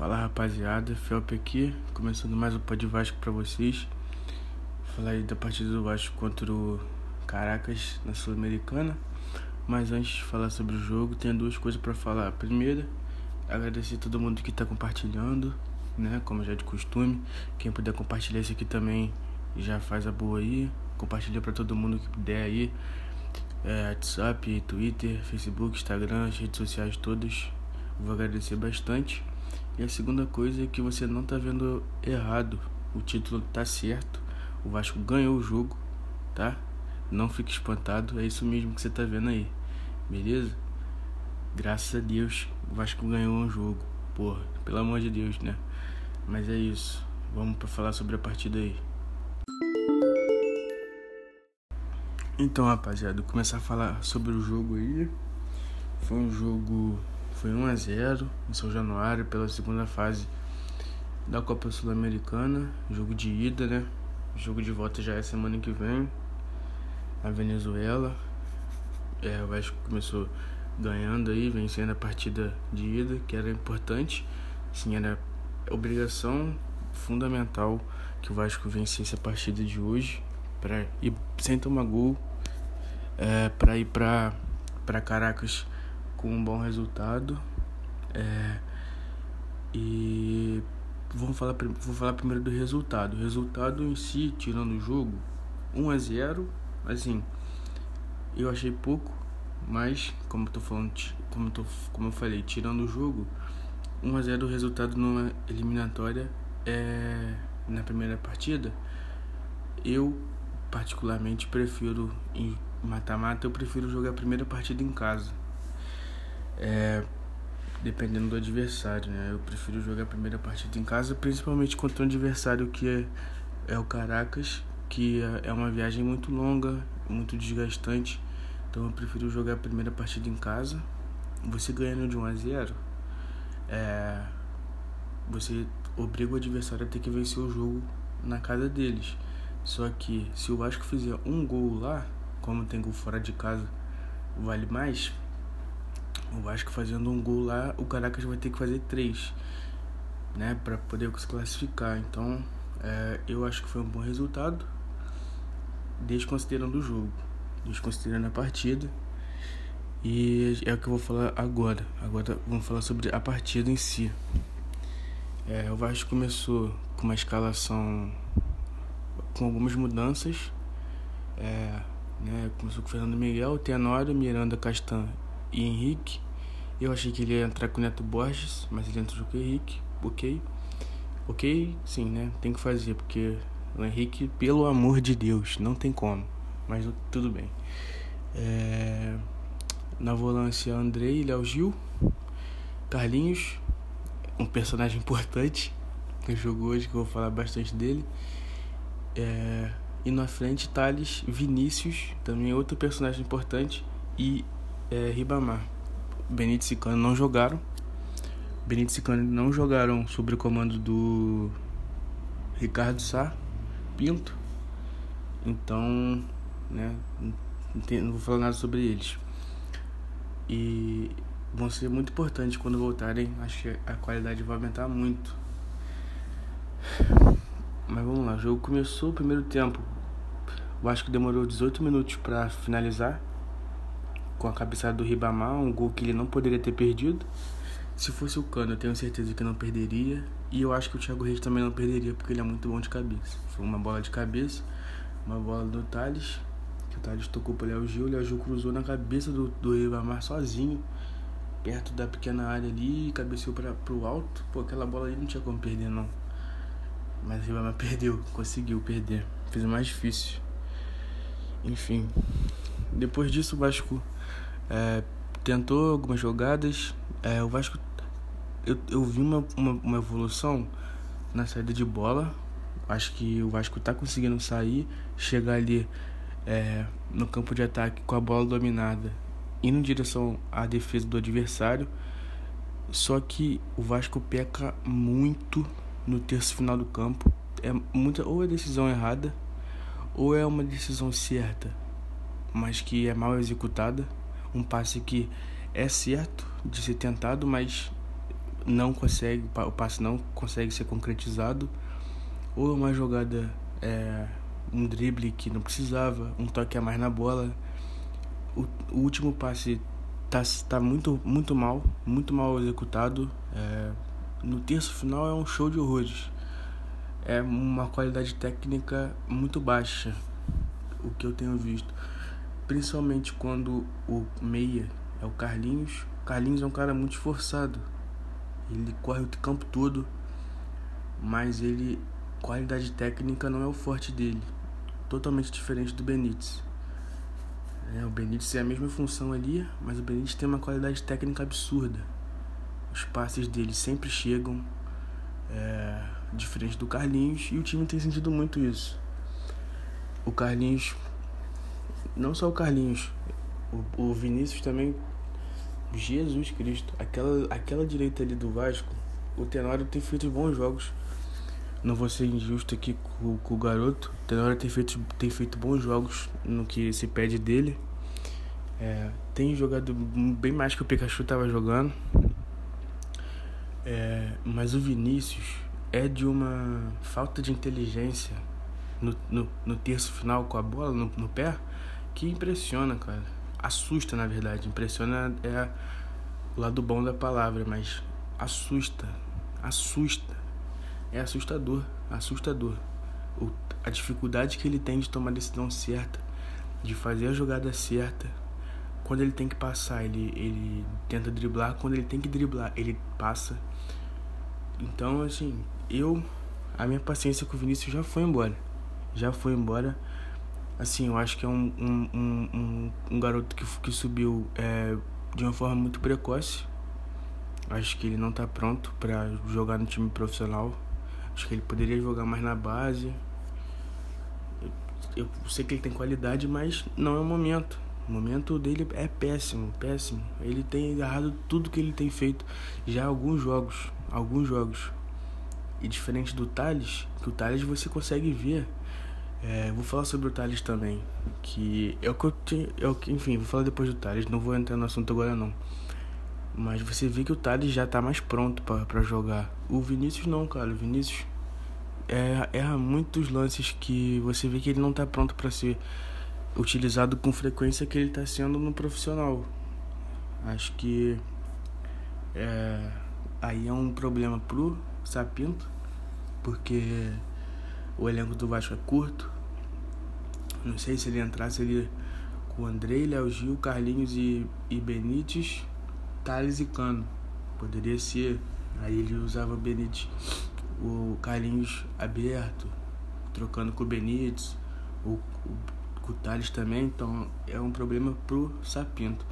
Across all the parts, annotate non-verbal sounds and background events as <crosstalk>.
Fala rapaziada, Felpe aqui, começando mais um Pod Vasco pra vocês. Falar aí da partida do Vasco contra o Caracas na Sul-Americana. Mas antes de falar sobre o jogo, tenho duas coisas para falar. Primeira, agradecer a todo mundo que tá compartilhando, né? Como já é de costume. Quem puder compartilhar isso aqui também já faz a boa aí. Compartilha para todo mundo que puder aí. É, WhatsApp, Twitter, Facebook, Instagram, as redes sociais todas. Vou agradecer bastante. E a segunda coisa é que você não tá vendo errado. O título tá certo. O Vasco ganhou o jogo, tá? Não fique espantado, é isso mesmo que você tá vendo aí. Beleza? Graças a Deus, o Vasco ganhou um jogo. Porra, pelo amor de Deus, né? Mas é isso. Vamos para falar sobre a partida aí. Então, rapaziada, começar a falar sobre o jogo aí. Foi um jogo foi 1 a 0 em São Januário pela segunda fase da Copa Sul-Americana, jogo de ida, né? jogo de volta já é semana que vem. A Venezuela. É, o Vasco começou ganhando aí, vencendo a partida de ida, que era importante. Sim, era obrigação fundamental que o Vasco vencesse a partida de hoje para ir sem tomar gol, é, para ir para Caracas com um bom resultado. É, e vamos falar, vou falar primeiro do resultado. O resultado em si, tirando o jogo, 1 a 0 assim, eu achei pouco, mas como eu tô falando, como tô, como eu falei, tirando o jogo, 1 a 0 o resultado numa eliminatória é na primeira partida. Eu particularmente prefiro em mata-mata, eu prefiro jogar a primeira partida em casa. É, dependendo do adversário, né? Eu prefiro jogar a primeira partida em casa, principalmente contra um adversário que é, é o Caracas, que é, é uma viagem muito longa, muito desgastante. Então eu prefiro jogar a primeira partida em casa. Você ganhando de 1 a 0, é, você obriga o adversário a ter que vencer o jogo na casa deles. Só que se o Vasco fizer um gol lá, como tem gol fora de casa, vale mais, o Vasco fazendo um gol lá, o Caracas vai ter que fazer três, né, para poder se classificar. Então, é, eu acho que foi um bom resultado, desconsiderando o jogo, desconsiderando a partida. E é o que eu vou falar agora. Agora vamos falar sobre a partida em si. É, o Vasco começou com uma escalação com algumas mudanças. É, né, começou com o Fernando Miguel, Tenório, Miranda, Castan e Henrique. Eu achei que ele ia entrar com o Neto Borges, mas ele entrou com o Henrique. Ok. Ok, sim, né? Tem que fazer, porque o Henrique, pelo amor de Deus, não tem como. Mas tudo bem. É... Na volância, Andrei, Léo Gil, Carlinhos, um personagem importante no jogo hoje, que eu vou falar bastante dele. É... E na frente, Thales, Vinícius, também outro personagem importante. E é, Ribamar. Benito e Cicano não jogaram. Benito e Cicano não jogaram sob o comando do Ricardo Sá Pinto. Então, né, não vou falar nada sobre eles. E vão ser muito importantes quando voltarem. Acho que a qualidade vai aumentar muito. Mas vamos lá, o jogo começou o primeiro tempo. Eu acho que demorou 18 minutos para finalizar com a cabeçada do Ribamar, um gol que ele não poderia ter perdido. Se fosse o Cano, eu tenho certeza que não perderia. E eu acho que o Thiago Reis também não perderia, porque ele é muito bom de cabeça. Foi uma bola de cabeça, uma bola do Thales, que o Thales tocou pro Léo Gil. O Léo Gil cruzou na cabeça do, do Ribamar sozinho, perto da pequena área ali, cabeceou para pro alto. Pô, aquela bola ali não tinha como perder, não. Mas o Ribamar <laughs> perdeu, conseguiu perder. Fez o mais difícil. Enfim. Depois disso, o Vasco é, tentou algumas jogadas. É, o Vasco, eu, eu vi uma, uma, uma, evolução na saída de bola. Acho que o Vasco está conseguindo sair, chegar ali é, no campo de ataque com a bola dominada, indo em direção à defesa do adversário. Só que o Vasco peca muito no terço final do campo. É muita ou é decisão errada ou é uma decisão certa, mas que é mal executada um passe que é certo de ser tentado, mas não consegue, o passe não consegue ser concretizado, ou uma jogada, é, um drible que não precisava, um toque a mais na bola. O, o último passe tá, tá muito, muito mal, muito mal executado. É, no terço final é um show de horrores. É uma qualidade técnica muito baixa, o que eu tenho visto. Principalmente quando o meia é o Carlinhos. O Carlinhos é um cara muito esforçado. Ele corre o campo todo, mas ele qualidade técnica não é o forte dele. Totalmente diferente do Benítez. É, o Benítez é a mesma função ali, mas o Benítez tem uma qualidade técnica absurda. Os passes dele sempre chegam, é, diferente do Carlinhos, e o time tem sentido muito isso. O Carlinhos, não só o Carlinhos, o, o Vinícius também Jesus Cristo, aquela, aquela direita ali do Vasco, o Tenório tem feito bons jogos. Não vou ser injusto aqui com, com o garoto. O Tenório tem feito, tem feito bons jogos no que se pede dele. É, tem jogado bem mais que o Pikachu estava jogando. É, mas o Vinícius é de uma falta de inteligência no, no, no terço final com a bola no, no pé que impressiona, cara assusta na verdade. Impressiona é o lado bom da palavra, mas assusta, assusta. É assustador, assustador. O, a dificuldade que ele tem de tomar a decisão certa, de fazer a jogada certa. Quando ele tem que passar, ele, ele tenta driblar. Quando ele tem que driblar, ele passa. Então, assim, eu. A minha paciência com o Vinícius já foi embora. Já foi embora assim, eu acho que é um, um, um, um garoto que, que subiu é, de uma forma muito precoce. Acho que ele não está pronto para jogar no time profissional. Acho que ele poderia jogar mais na base. Eu, eu sei que ele tem qualidade, mas não é o momento. O momento dele é péssimo, péssimo. Ele tem errado tudo que ele tem feito já alguns jogos, alguns jogos. E diferente do Thales, que o Thales você consegue ver é, vou falar sobre o Thales também, que é o que eu tinha, é enfim, vou falar depois do Thales, não vou entrar no assunto agora não. Mas você vê que o Thales já tá mais pronto para jogar. O Vinícius não, cara, o Vinícius é, erra muitos lances que você vê que ele não tá pronto para ser utilizado com frequência que ele tá sendo no profissional. Acho que é, aí é um problema pro Sapinto, porque o elenco do Vasco é curto. Não sei se ele entrasse ali com Andrei, Léo Gil, Carlinhos e, e Benítez, Thales e Cano. Poderia ser. Aí ele usava o Benítez, o Carlinhos aberto, trocando com o Benítez, o, o, com o Thales também. Então é um problema pro Sapinto.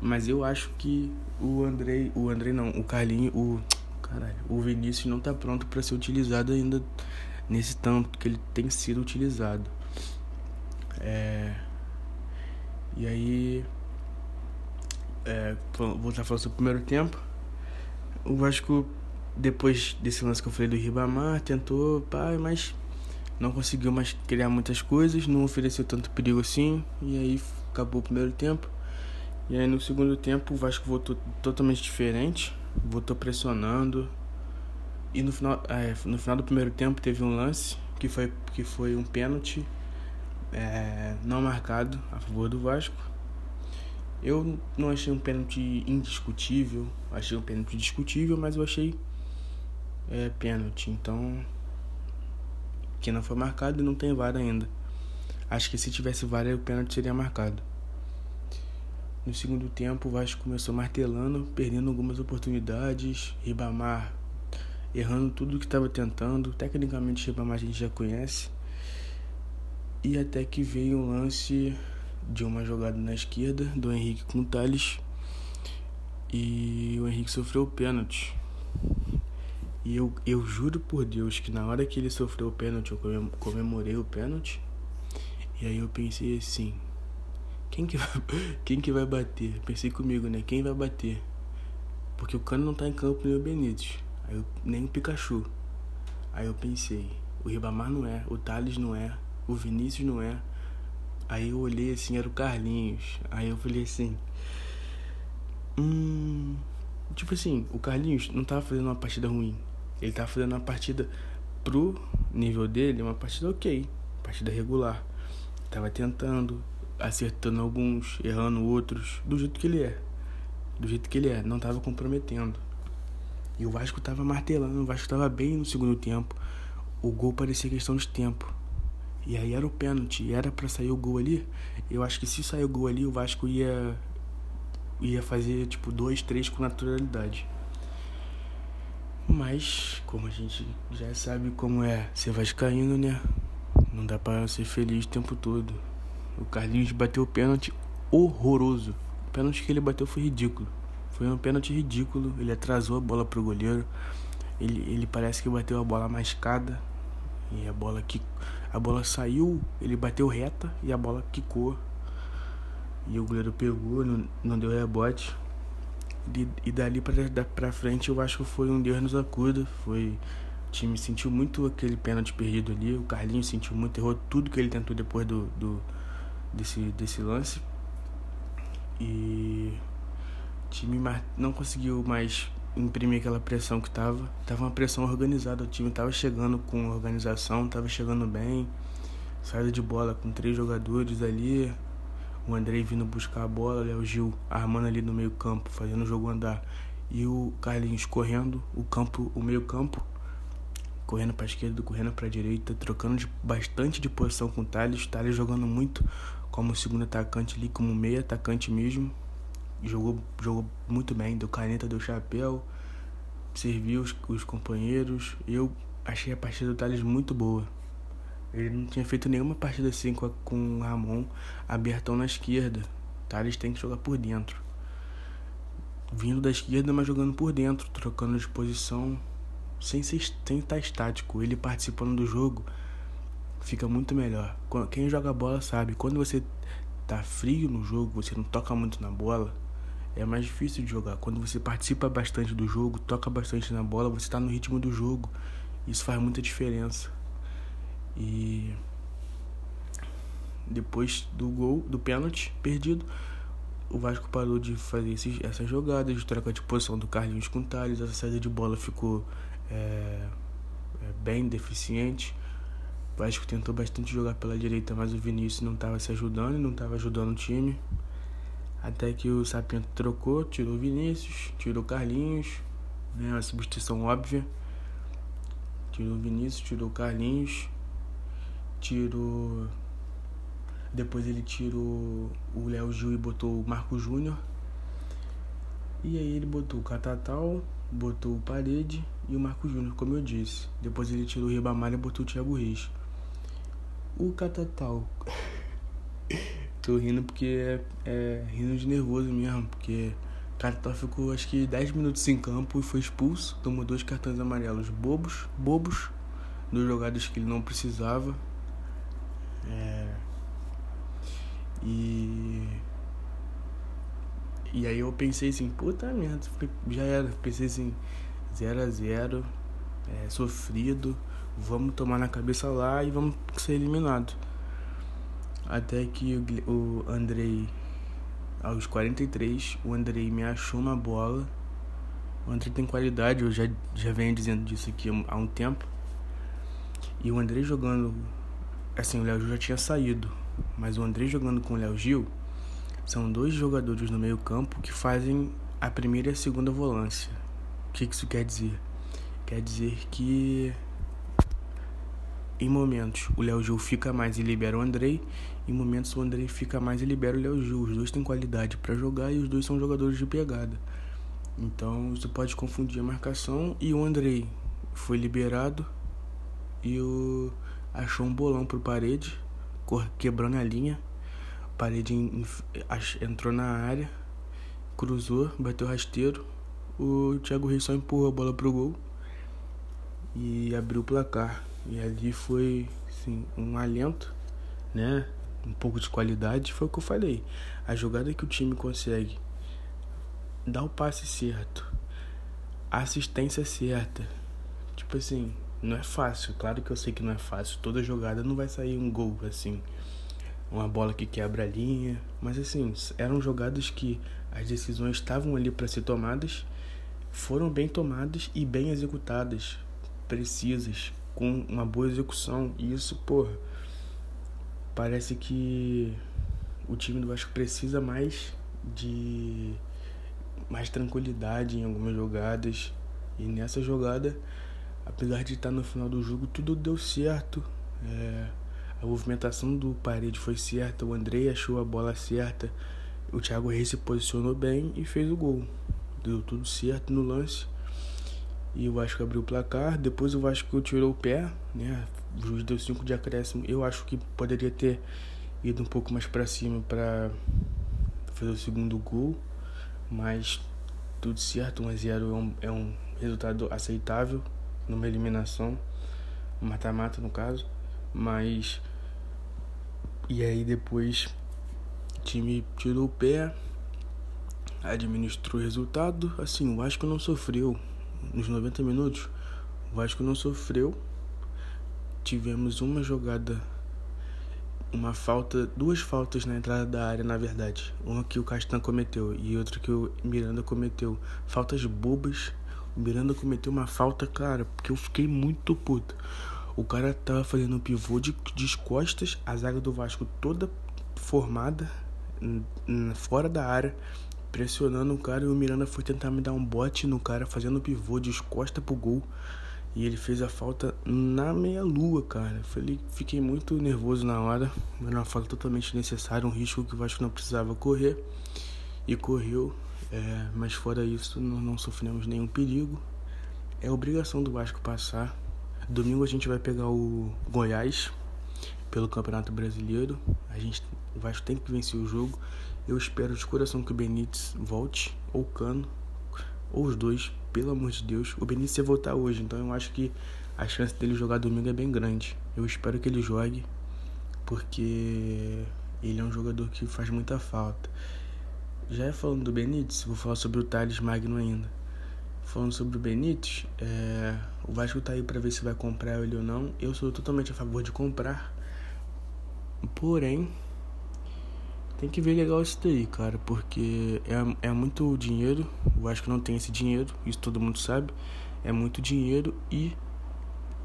Mas eu acho que o Andrei, o Andrei não, o Carlinhos, o caralho, o Vinícius não tá pronto para ser utilizado ainda nesse tanto que ele tem sido utilizado. É, e aí, é, vou estar falando sobre o primeiro tempo. O Vasco, depois desse lance que eu falei do Ribamar, tentou, pai, mas não conseguiu mais criar muitas coisas, não ofereceu tanto perigo assim, e aí acabou o primeiro tempo. E aí no segundo tempo o Vasco voltou totalmente diferente, voltou pressionando, e no final, é, no final do primeiro tempo teve um lance que foi, que foi um pênalti é, não marcado a favor do Vasco. Eu não achei um pênalti indiscutível, achei um pênalti discutível, mas eu achei é, pênalti. Então, que não foi marcado e não tem VAR ainda. Acho que se tivesse VAR, o pênalti seria marcado. No segundo tempo, o Vasco começou martelando, perdendo algumas oportunidades. Ribamar errando tudo que estava tentando. Tecnicamente, Ribamar a gente já conhece. E até que veio um lance de uma jogada na esquerda do Henrique com o Thales. E o Henrique sofreu o pênalti. E eu, eu juro por Deus que na hora que ele sofreu o pênalti, eu comemorei o pênalti. E aí eu pensei assim: quem que vai, <laughs> quem que vai bater? Pensei comigo, né? Quem vai bater? Porque o Cano não tá em campo nem o Benítez. Aí eu, nem o Pikachu. Aí eu pensei, o Ribamar não é, o Thales não é, o Vinícius não é. Aí eu olhei assim, era o Carlinhos. Aí eu falei assim. Hum. Tipo assim, o Carlinhos não tava fazendo uma partida ruim. Ele tava fazendo uma partida pro nível dele, uma partida ok. Partida regular. Tava tentando, acertando alguns, errando outros, do jeito que ele é. Do jeito que ele é, não tava comprometendo. E o Vasco tava martelando, o Vasco tava bem no segundo tempo. O gol parecia questão de tempo. E aí era o pênalti, era para sair o gol ali. Eu acho que se sair o gol ali, o Vasco ia ia fazer tipo dois, três com naturalidade. Mas, como a gente já sabe como é ser vascaíno, né? Não dá para ser feliz o tempo todo. O Carlinhos bateu o pênalti horroroso. O pênalti que ele bateu foi ridículo. Foi um pênalti ridículo. Ele atrasou a bola pro goleiro. Ele, ele parece que bateu a bola mascada. E a bola que a bola saiu, ele bateu reta e a bola quicou. E o goleiro pegou, não, não deu rebote. E, e dali pra frente eu acho que foi um Deus nos acuda. Foi. O time sentiu muito aquele pênalti perdido ali. O Carlinhos sentiu muito, errou tudo que ele tentou depois do, do desse, desse lance. E time não conseguiu mais imprimir aquela pressão que tava. Tava uma pressão organizada, o time tava chegando com organização, tava chegando bem. Saída de bola com três jogadores ali. O Andrei vindo buscar a bola, o Léo Gil armando ali no meio campo, fazendo o jogo andar. E o Carlinhos correndo o campo, o meio campo, correndo para esquerda, correndo para direita, trocando de, bastante de posição com o Thales. Thales jogando muito como segundo atacante ali, como meio atacante mesmo. Jogou, jogou muito bem, deu caneta, deu chapéu, serviu os, os companheiros. Eu achei a partida do Thales muito boa. Ele não tinha feito nenhuma partida assim com, a, com o Ramon abertão na esquerda. Thales tem que jogar por dentro. Vindo da esquerda, mas jogando por dentro, trocando de posição, sem, ser, sem estar estático. Ele participando do jogo fica muito melhor. Quem joga bola sabe, quando você tá frio no jogo, você não toca muito na bola, é mais difícil de jogar. Quando você participa bastante do jogo, toca bastante na bola, você está no ritmo do jogo. Isso faz muita diferença. E depois do gol, do pênalti perdido, o Vasco parou de fazer esses, essas jogadas, de troca de posição do Carlinhos com Thales. Essa saída de bola ficou é, é, bem deficiente. O Vasco tentou bastante jogar pela direita, mas o Vinícius não estava se ajudando e não estava ajudando o time. Até que o Sapento trocou, tirou o Vinícius, tirou o Carlinhos, né, uma substituição óbvia. Tirou o Vinícius, tirou o Carlinhos, tirou. Depois ele tirou o Léo Gil e botou o Marco Júnior. E aí ele botou o Catatal, botou o Parede e o Marco Júnior, como eu disse. Depois ele tirou o Ribamar e botou o Thiago Reis. O Catatal. <laughs> Tô rindo porque é, é, rindo de nervoso mesmo, porque o Catatal ficou acho que 10 minutos em campo e foi expulso, tomou dois cartões amarelos bobos, bobos, dos jogadas que ele não precisava. É, e e aí eu pensei assim, puta merda, já era, pensei assim, 0 a 0 é, sofrido, vamos tomar na cabeça lá e vamos ser eliminados. Até que o, o Andrei, aos 43, o Andrei me achou uma bola. O Andrei tem qualidade, eu já, já venho dizendo disso aqui há um tempo. E o Andrei jogando. Assim, o Léo Gil já tinha saído. Mas o Andrei jogando com o Léo Gil são dois jogadores no meio-campo que fazem a primeira e a segunda volância. O que isso quer dizer? Quer dizer que em momentos o Léo Gil fica mais e libera o Andrei, em momentos o Andrei fica mais e libera o Léo Gil. Os dois têm qualidade para jogar e os dois são jogadores de pegada. Então você pode confundir a marcação e o Andrei foi liberado e o achou um bolão pro parede, quebrando a linha. Parede entrou na área, cruzou, bateu rasteiro. O Thiago Reis só empurrou a bola pro gol e abriu o placar. E ali foi um alento, né? Um pouco de qualidade, foi o que eu falei. A jogada que o time consegue dar o passe certo, a assistência certa. Tipo assim, não é fácil. Claro que eu sei que não é fácil. Toda jogada não vai sair um gol assim. Uma bola que quebra a linha. Mas assim, eram jogadas que as decisões estavam ali para ser tomadas foram bem tomadas e bem executadas, precisas, com uma boa execução. E isso, porra, parece que o time do Vasco precisa mais de mais tranquilidade em algumas jogadas. E nessa jogada, apesar de estar no final do jogo, tudo deu certo. É, a movimentação do parede foi certa, o Andrei achou a bola certa, o Thiago Reis se posicionou bem e fez o gol. Deu tudo certo no lance. E o Vasco abriu o placar. Depois o Vasco tirou o pé, né? O juiz deu 5 de acréscimo. Eu acho que poderia ter ido um pouco mais para cima para fazer o segundo gol, mas tudo certo, 1 a 0 é um, é um resultado aceitável numa eliminação, mata-mata no caso, mas e aí depois o time tirou o pé, administrou o resultado, assim, o Vasco não sofreu nos 90 minutos, o Vasco não sofreu. Tivemos uma jogada uma falta, duas faltas na entrada da área, na verdade. Uma que o Castan cometeu e outra que o Miranda cometeu. Faltas bobas. O Miranda cometeu uma falta, cara, porque eu fiquei muito puto. O cara tava fazendo um pivô de, de costas, a zaga do Vasco toda formada, fora da área, pressionando o cara. E o Miranda foi tentar me dar um bote no cara, fazendo pivô de costas pro gol. E ele fez a falta na meia-lua, cara. Falei, fiquei muito nervoso na hora. Era uma falta totalmente necessária, um risco que o Vasco não precisava correr. E correu. É, mas fora isso, nós não sofremos nenhum perigo. É obrigação do Vasco passar. Domingo a gente vai pegar o Goiás pelo Campeonato Brasileiro. A gente, o Vasco tem que vencer o jogo. Eu espero de coração que o Benítez volte, ou Cano, ou os dois, pelo amor de Deus. O Benítez ia voltar hoje, então eu acho que a chance dele jogar domingo é bem grande. Eu espero que ele jogue, porque ele é um jogador que faz muita falta. Já falando do Benítez, vou falar sobre o Thales Magno ainda. Falando sobre o Benítez, é, o Vasco tá aí para ver se vai comprar ele ou não. Eu sou totalmente a favor de comprar. Porém, tem que ver legal isso daí, cara, porque é, é muito dinheiro. O Vasco não tem esse dinheiro, isso todo mundo sabe. É muito dinheiro e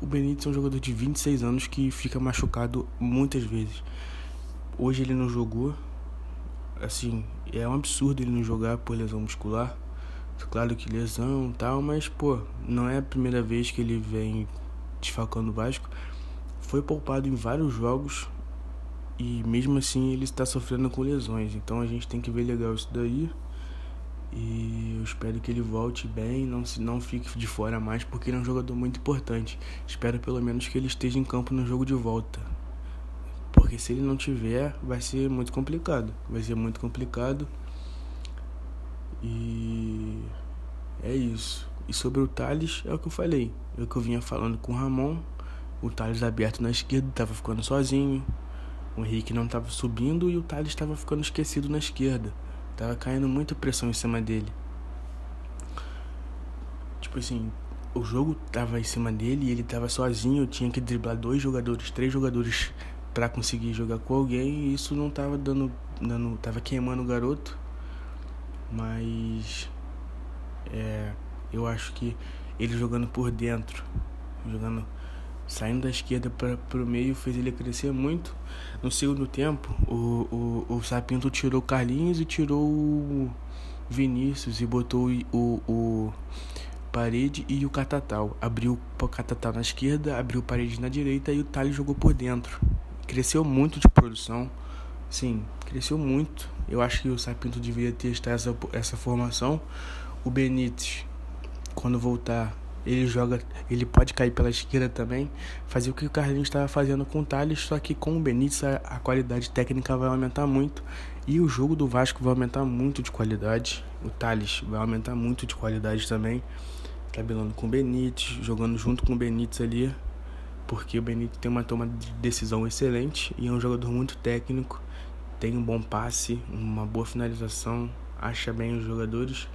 o Benítez é um jogador de 26 anos que fica machucado muitas vezes. Hoje ele não jogou. Assim, é um absurdo ele não jogar por lesão muscular. Claro que lesão e tal, mas pô, não é a primeira vez que ele vem desfalcando o Vasco. Foi poupado em vários jogos, e mesmo assim ele está sofrendo com lesões. Então a gente tem que ver legal isso daí. E eu espero que ele volte bem, não se não fique de fora mais, porque ele é um jogador muito importante. Espero pelo menos que ele esteja em campo no jogo de volta. Porque se ele não tiver, vai ser muito complicado. Vai ser muito complicado. E é isso. E sobre o Thales, é o que eu falei. É o que eu vinha falando com o Ramon. O Thales aberto na esquerda, tava ficando sozinho. O Henrique não estava subindo e o Thales estava ficando esquecido na esquerda. Tava caindo muita pressão em cima dele. Tipo assim, o jogo tava em cima dele e ele tava sozinho, tinha que driblar dois jogadores, três jogadores para conseguir jogar com alguém e isso não tava dando, dando tava queimando o garoto. Mas é, eu acho que ele jogando por dentro, jogando saindo da esquerda para o meio fez ele crescer muito. No segundo tempo, o, o, o Sapinto tirou o Carlinhos e tirou o Vinícius e botou o, o Parede e o Catatal. Abriu o Catatal na esquerda, abriu o Parede na direita e o Thales jogou por dentro. Cresceu muito de produção. Sim, cresceu muito. Eu acho que o Sapinto deveria testar essa, essa formação. O Benítez, quando voltar, ele joga, ele pode cair pela esquerda também, fazer o que o Carlinhos estava fazendo com o Thales, só que com o Benítez a, a, qualidade técnica vai aumentar muito e o jogo do Vasco vai aumentar muito de qualidade. O Thales vai aumentar muito de qualidade também, tabelando com o Benítez, jogando junto com o Benítez ali, porque o Benítez tem uma toma de decisão excelente e é um jogador muito técnico, tem um bom passe, uma boa finalização, acha bem os jogadores.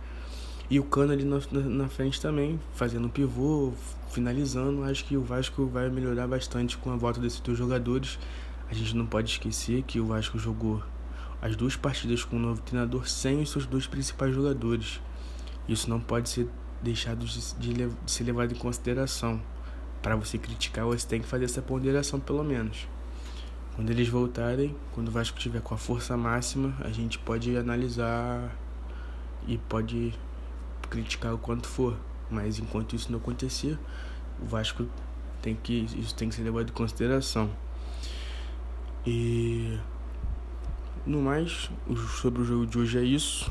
E o Cano ali na, na, frente também, fazendo pivô, finalizando. Acho que o Vasco vai melhorar bastante com a volta desses dois jogadores. A gente não pode esquecer que o Vasco jogou as duas partidas com o novo treinador sem os seus dois principais jogadores. Isso não pode ser deixados de, de, de ser levado em consideração. Para você criticar, você tem que fazer essa ponderação pelo menos. Quando eles voltarem, quando o Vasco tiver com a força máxima, a gente pode analisar e pode criticar o quanto for. Mas enquanto isso não acontecer, o Vasco tem que isso tem que ser levado em consideração. E no mais, sobre o jogo de hoje é isso.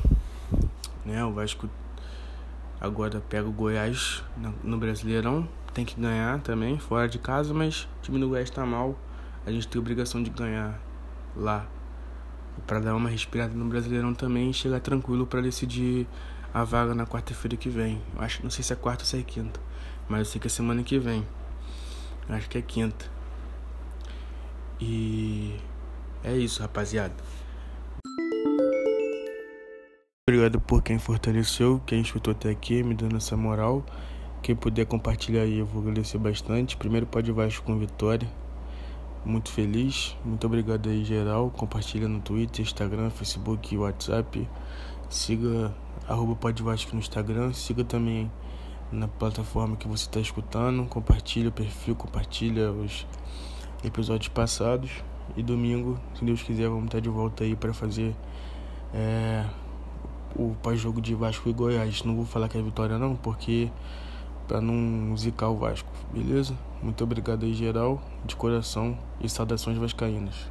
Né? O Vasco agora pega o Goiás no Brasileirão. Tem que ganhar também, fora de casa, mas o time do Goiás está mal. A gente tem a obrigação de ganhar lá. para dar uma respirada no Brasileirão também e chegar tranquilo para decidir a vaga na quarta-feira que vem. Eu acho, não sei se é quarta ou se é quinta, mas eu sei que é semana que vem. Eu acho que é quinta. E é isso, rapaziada. Obrigado por quem fortaleceu, quem escutou até aqui, me dando essa moral. Quem puder compartilhar aí, eu vou agradecer bastante. Primeiro pode Vasco com vitória. Muito feliz. Muito obrigado aí, geral. Compartilha no Twitter, Instagram, Facebook WhatsApp. Siga arroba Pode Vasco no Instagram. Siga também na plataforma que você está escutando. Compartilha o perfil, compartilha os episódios passados. E domingo, se Deus quiser, vamos estar de volta aí para fazer é, o pós-jogo de Vasco e Goiás. Não vou falar que é vitória não, porque para não zicar o Vasco, beleza? Muito obrigado aí geral, de coração e saudações vascaínas.